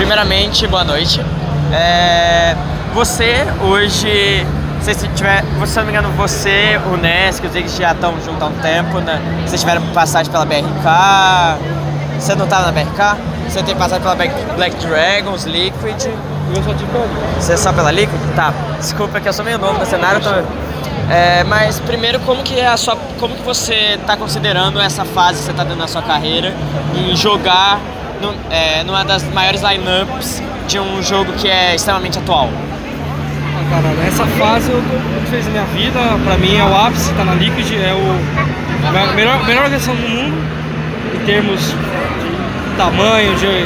primeiramente, boa noite. É, você hoje, se tiver, se não me engano, você, o Nesk, os Ziggs já estão juntos há um tempo, né? Vocês tiveram passagem pela BRK, você não estava na BRK? Você tem passagem pela Black Dragons, Liquid. Eu só tive Você é só pela Liquid? Tá. Desculpa que eu sou meio novo no cenário, tô... É, mas primeiro, como que é a sua, como que você está considerando essa fase que você está dando na sua carreira em jogar no, é, numa das maiores lineups de um jogo que é extremamente atual? Ah, cara, nessa fase eu tô muito feliz na minha vida. Pra mim é o ápice, tá na Liquid, é o a melhor, melhor organização do mundo em termos de tamanho, de,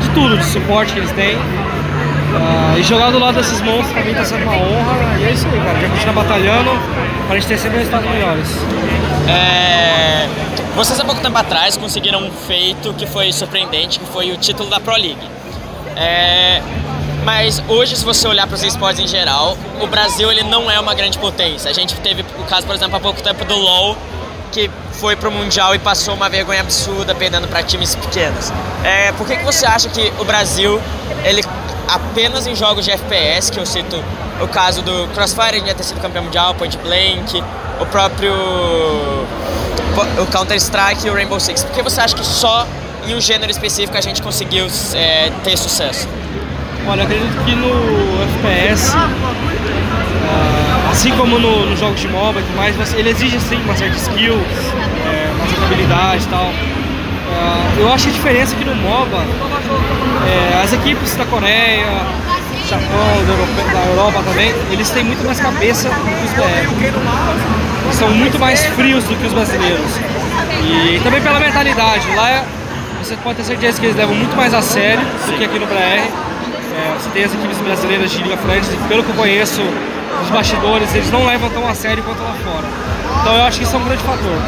de tudo, de suporte que eles têm. Uh, e jogar do lado desses monstros pra mim tá sendo uma honra. E é isso aí, cara. Já continuar batalhando pra gente ter sempre resultados melhores. É... Vocês há pouco tempo atrás conseguiram um feito que foi surpreendente, que foi o título da Pro League. É... Mas hoje, se você olhar para os esportes em geral, o Brasil ele não é uma grande potência. A gente teve o caso, por exemplo, há pouco tempo do LoL, que foi pro Mundial e passou uma vergonha absurda perdendo para times pequenos. É, por que, que você acha que o Brasil ele apenas em jogos de FPS, que eu cito o caso do Crossfire, ele já ter sido campeão mundial, Point Blank, o próprio o Counter-Strike e o Rainbow Six. Por que você acha que só em um gênero específico a gente conseguiu é, ter sucesso? Olha, acredito que no FPS, ah, assim como nos no jogos de MOBA e tudo mais, ele exige sim uma certa skill, é, uma certa habilidade e tal. Uh, eu acho a diferença que no MOBA, é, as equipes da Coreia, Japão, da Europa, da Europa, também, eles têm muito mais cabeça do que os BR. São muito mais frios do que os brasileiros. E também pela mentalidade. Lá é, você pode ter certeza que eles levam muito mais a sério do que aqui no BR. É, você tem as equipes brasileiras de Liga Frente, pelo que eu conheço, os bastidores, eles não levam tão a sério quanto lá fora. Então eu acho que isso é um grande fator.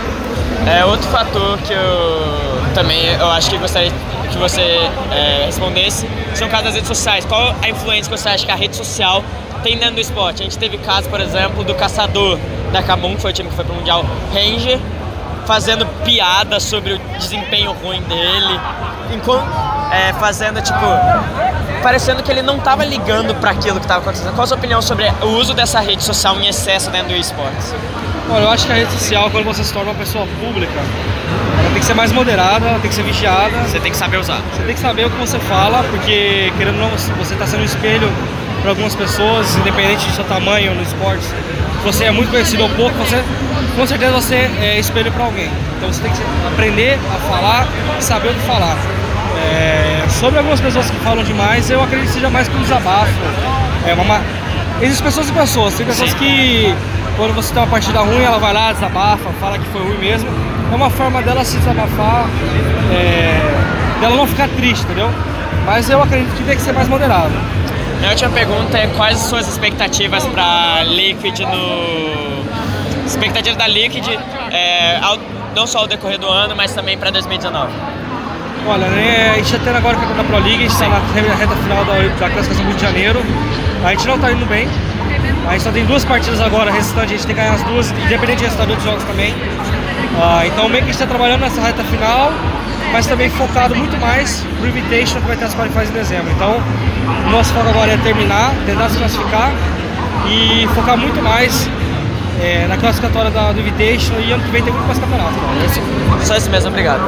É outro fator que eu também eu acho que gostaria que você é, respondesse são casos das redes sociais. Qual a influência que você acha que a rede social tem dentro do esporte? A gente teve caso, por exemplo, do caçador da Kabum, que foi o time que foi pro Mundial Ranger, fazendo piada sobre o desempenho ruim dele, enquanto, é, fazendo tipo parecendo que ele não estava ligando para aquilo que estava acontecendo. Qual a sua opinião sobre o uso dessa rede social em excesso dentro do esportes? Olha, eu acho que a rede social, quando você se torna uma pessoa pública, ela tem que ser mais moderada, ela tem que ser vigiada. Você tem que saber usar. Você tem que saber o que você fala, porque querendo ou não, você está sendo um espelho para algumas pessoas, independente do seu tamanho no esporte. Se você é muito conhecido ou pouco, você com certeza você é espelho para alguém. Então você tem que aprender a falar e saber o que falar. É, sobre algumas pessoas que falam demais, eu acredito que seja mais que um desabafo. É uma, existem pessoas e pessoas. Tem pessoas Sim. que quando você tem uma partida ruim, ela vai lá, desabafa, fala que foi ruim mesmo. É uma forma dela se desabafar, é, dela não ficar triste, entendeu? Mas eu acredito que tem que ser mais moderado. Minha última pergunta é quais as suas expectativas para Liquid no. Expectativas da Liquid, é, ao, não só ao decorrer do ano, mas também para 2019. Olha, né, a gente está tendo agora da Pro League, a gente está na reta final da, da classificação do Rio de Janeiro. A gente não está indo bem, a gente só tem duas partidas agora restantes, a gente tem que ganhar as duas, independente do resultado dos jogos também. Uh, então meio que a gente está trabalhando nessa reta final, mas também focado muito mais pro Invitation que vai ter as qualificações em dezembro. Então, nosso foco agora é terminar, tentar se classificar e focar muito mais é, na classificatória da, do Invitation e ano que vem tem muito mais campeonato. Só isso mesmo, obrigado.